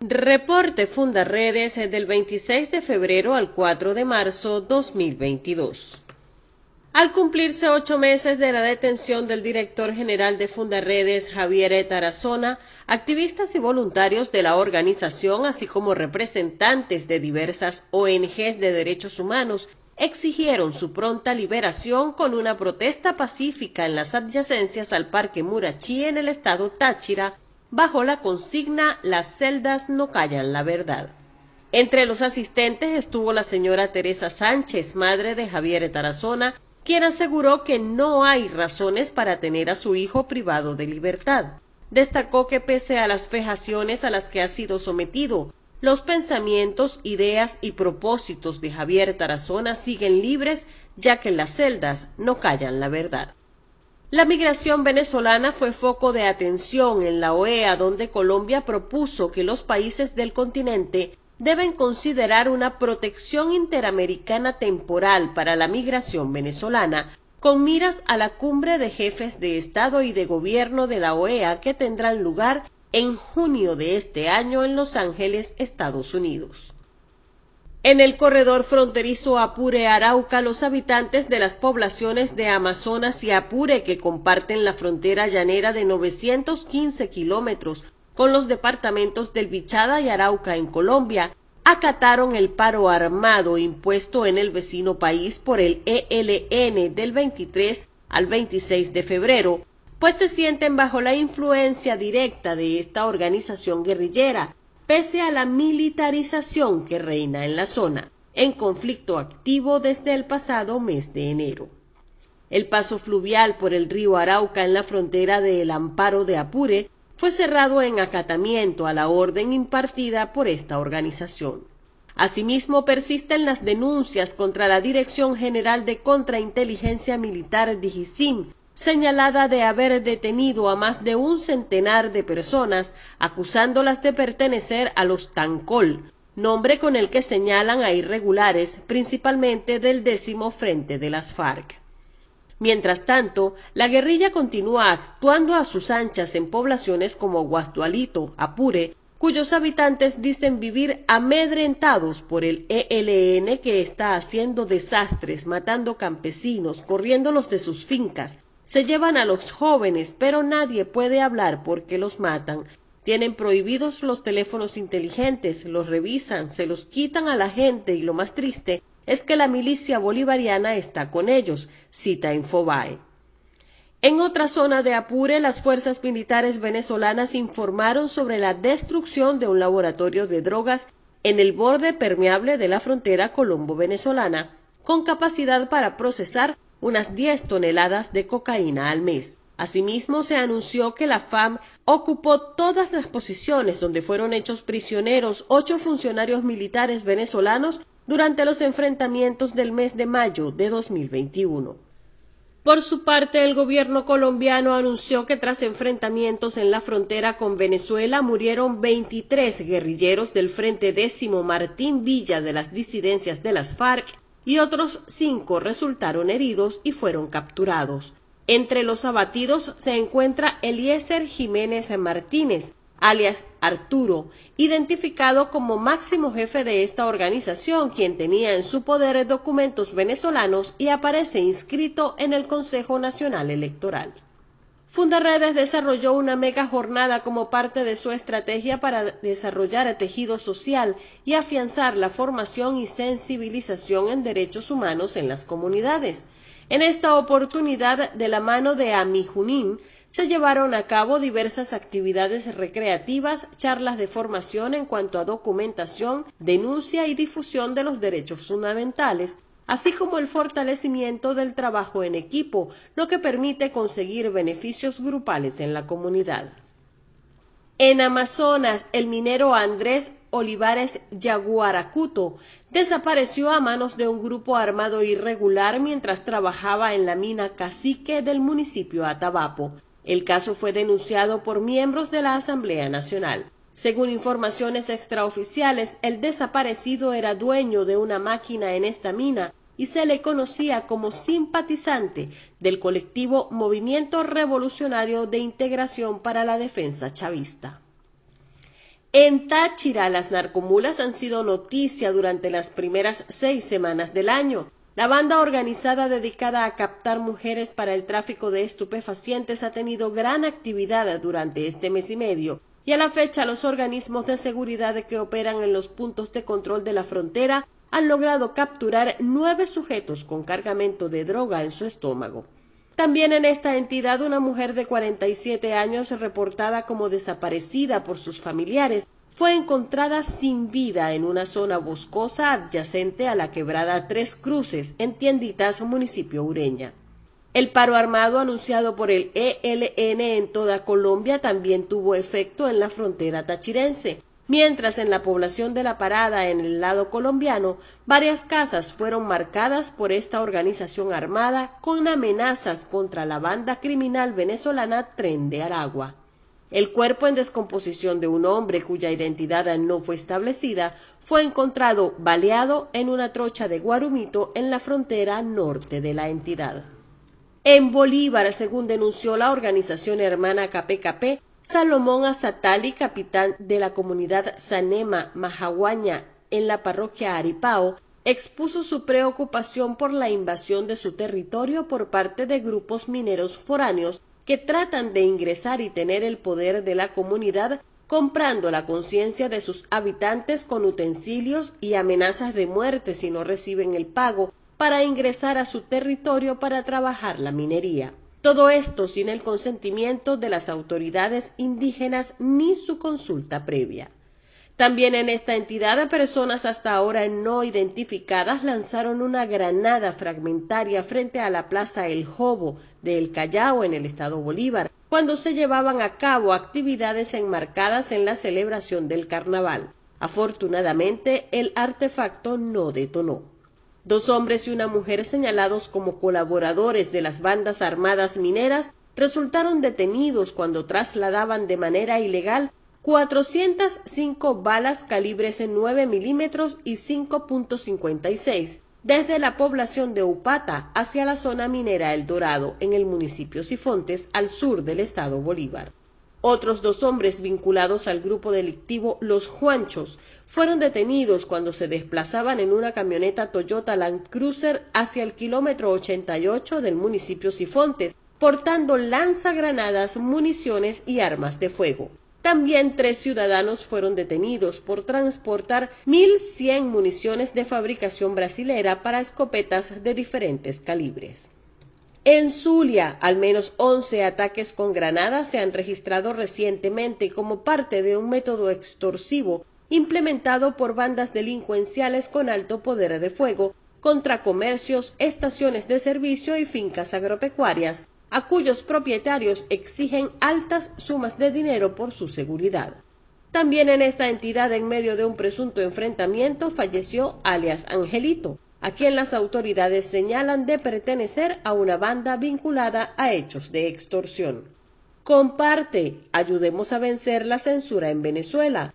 Reporte Fundaredes del 26 de febrero al 4 de marzo 2022. Al cumplirse ocho meses de la detención del director general de Fundaredes, Javier Tarazona, activistas y voluntarios de la organización, así como representantes de diversas ONGs de derechos humanos, exigieron su pronta liberación con una protesta pacífica en las adyacencias al Parque Murachí en el estado Táchira, bajo la consigna Las celdas no callan la verdad. Entre los asistentes estuvo la señora Teresa Sánchez, madre de Javier Tarazona, quien aseguró que no hay razones para tener a su hijo privado de libertad. Destacó que pese a las fejaciones a las que ha sido sometido, los pensamientos, ideas y propósitos de Javier Tarazona siguen libres ya que las celdas no callan la verdad. La migración venezolana fue foco de atención en la OEA, donde Colombia propuso que los países del continente deben considerar una protección interamericana temporal para la migración venezolana, con miras a la cumbre de jefes de Estado y de Gobierno de la OEA que tendrán lugar en junio de este año en Los Ángeles, Estados Unidos. En el corredor fronterizo Apure-Arauca, los habitantes de las poblaciones de Amazonas y Apure, que comparten la frontera llanera de 915 kilómetros con los departamentos del Bichada y Arauca en Colombia, acataron el paro armado impuesto en el vecino país por el ELN del 23 al 26 de febrero, pues se sienten bajo la influencia directa de esta organización guerrillera, pese a la militarización que reina en la zona, en conflicto activo desde el pasado mes de enero. El paso fluvial por el río Arauca en la frontera de El Amparo de Apure fue cerrado en acatamiento a la orden impartida por esta organización. Asimismo, persisten las denuncias contra la Dirección General de Contrainteligencia Militar DIGISIM, señalada de haber detenido a más de un centenar de personas, acusándolas de pertenecer a los Tancol, nombre con el que señalan a irregulares, principalmente del décimo frente de las FARC. Mientras tanto, la guerrilla continúa actuando a sus anchas en poblaciones como Guastualito, Apure, cuyos habitantes dicen vivir amedrentados por el ELN que está haciendo desastres, matando campesinos, corriéndolos de sus fincas, se llevan a los jóvenes, pero nadie puede hablar porque los matan. Tienen prohibidos los teléfonos inteligentes, los revisan, se los quitan a la gente y lo más triste es que la milicia bolivariana está con ellos, cita Infobae. En otra zona de Apure, las fuerzas militares venezolanas informaron sobre la destrucción de un laboratorio de drogas en el borde permeable de la frontera colombo-venezolana, con capacidad para procesar unas 10 toneladas de cocaína al mes. Asimismo, se anunció que la FAM ocupó todas las posiciones donde fueron hechos prisioneros ocho funcionarios militares venezolanos durante los enfrentamientos del mes de mayo de 2021. Por su parte, el gobierno colombiano anunció que tras enfrentamientos en la frontera con Venezuela murieron 23 guerrilleros del Frente Décimo Martín Villa de las disidencias de las FARC y otros cinco resultaron heridos y fueron capturados. Entre los abatidos se encuentra Eliezer Jiménez Martínez, alias Arturo, identificado como máximo jefe de esta organización, quien tenía en su poder documentos venezolanos y aparece inscrito en el Consejo Nacional Electoral. Fundaredes desarrolló una mega jornada como parte de su estrategia para desarrollar tejido social y afianzar la formación y sensibilización en derechos humanos en las comunidades. En esta oportunidad, de la mano de Ami Junín, se llevaron a cabo diversas actividades recreativas, charlas de formación en cuanto a documentación, denuncia y difusión de los derechos fundamentales, así como el fortalecimiento del trabajo en equipo, lo que permite conseguir beneficios grupales en la comunidad. En Amazonas, el minero Andrés Olivares Yaguaracuto desapareció a manos de un grupo armado irregular mientras trabajaba en la mina Cacique del municipio Atabapo. El caso fue denunciado por miembros de la Asamblea Nacional. Según informaciones extraoficiales, el desaparecido era dueño de una máquina en esta mina y se le conocía como simpatizante del colectivo Movimiento Revolucionario de Integración para la Defensa Chavista. En Táchira, las narcomulas han sido noticia durante las primeras seis semanas del año. La banda organizada dedicada a captar mujeres para el tráfico de estupefacientes ha tenido gran actividad durante este mes y medio y a la fecha los organismos de seguridad que operan en los puntos de control de la frontera han logrado capturar nueve sujetos con cargamento de droga en su estómago. También en esta entidad una mujer de 47 años reportada como desaparecida por sus familiares fue encontrada sin vida en una zona boscosa adyacente a la quebrada Tres Cruces, en Tienditas, municipio Ureña. El paro armado anunciado por el ELN en toda Colombia también tuvo efecto en la frontera tachirense, mientras en la población de La Parada, en el lado colombiano, varias casas fueron marcadas por esta organización armada con amenazas contra la banda criminal venezolana Tren de Aragua. El cuerpo en descomposición de un hombre cuya identidad no fue establecida fue encontrado baleado en una trocha de Guarumito en la frontera norte de la entidad. En Bolívar, según denunció la organización hermana KPKP, Salomón Azatali, capitán de la comunidad Sanema Majaguaña en la parroquia Aripao, expuso su preocupación por la invasión de su territorio por parte de grupos mineros foráneos que tratan de ingresar y tener el poder de la comunidad comprando la conciencia de sus habitantes con utensilios y amenazas de muerte si no reciben el pago para ingresar a su territorio para trabajar la minería. Todo esto sin el consentimiento de las autoridades indígenas ni su consulta previa. También en esta entidad personas hasta ahora no identificadas lanzaron una granada fragmentaria frente a la Plaza El Jobo de El Callao en el estado Bolívar, cuando se llevaban a cabo actividades enmarcadas en la celebración del carnaval. Afortunadamente, el artefacto no detonó. Dos hombres y una mujer señalados como colaboradores de las bandas armadas mineras resultaron detenidos cuando trasladaban de manera ilegal 405 balas calibres en 9 milímetros y 5.56 desde la población de Upata hacia la zona minera El Dorado en el municipio Sifontes al sur del estado Bolívar. Otros dos hombres vinculados al grupo delictivo Los Juanchos fueron detenidos cuando se desplazaban en una camioneta Toyota Land Cruiser hacia el kilómetro 88 del municipio Sifontes, portando lanzagranadas, municiones y armas de fuego. También tres ciudadanos fueron detenidos por transportar 1.100 municiones de fabricación brasilera para escopetas de diferentes calibres. En Zulia, al menos 11 ataques con granadas se han registrado recientemente como parte de un método extorsivo implementado por bandas delincuenciales con alto poder de fuego contra comercios, estaciones de servicio y fincas agropecuarias, a cuyos propietarios exigen altas sumas de dinero por su seguridad. También en esta entidad, en medio de un presunto enfrentamiento, falleció alias Angelito, a quien las autoridades señalan de pertenecer a una banda vinculada a hechos de extorsión. Comparte, ayudemos a vencer la censura en Venezuela.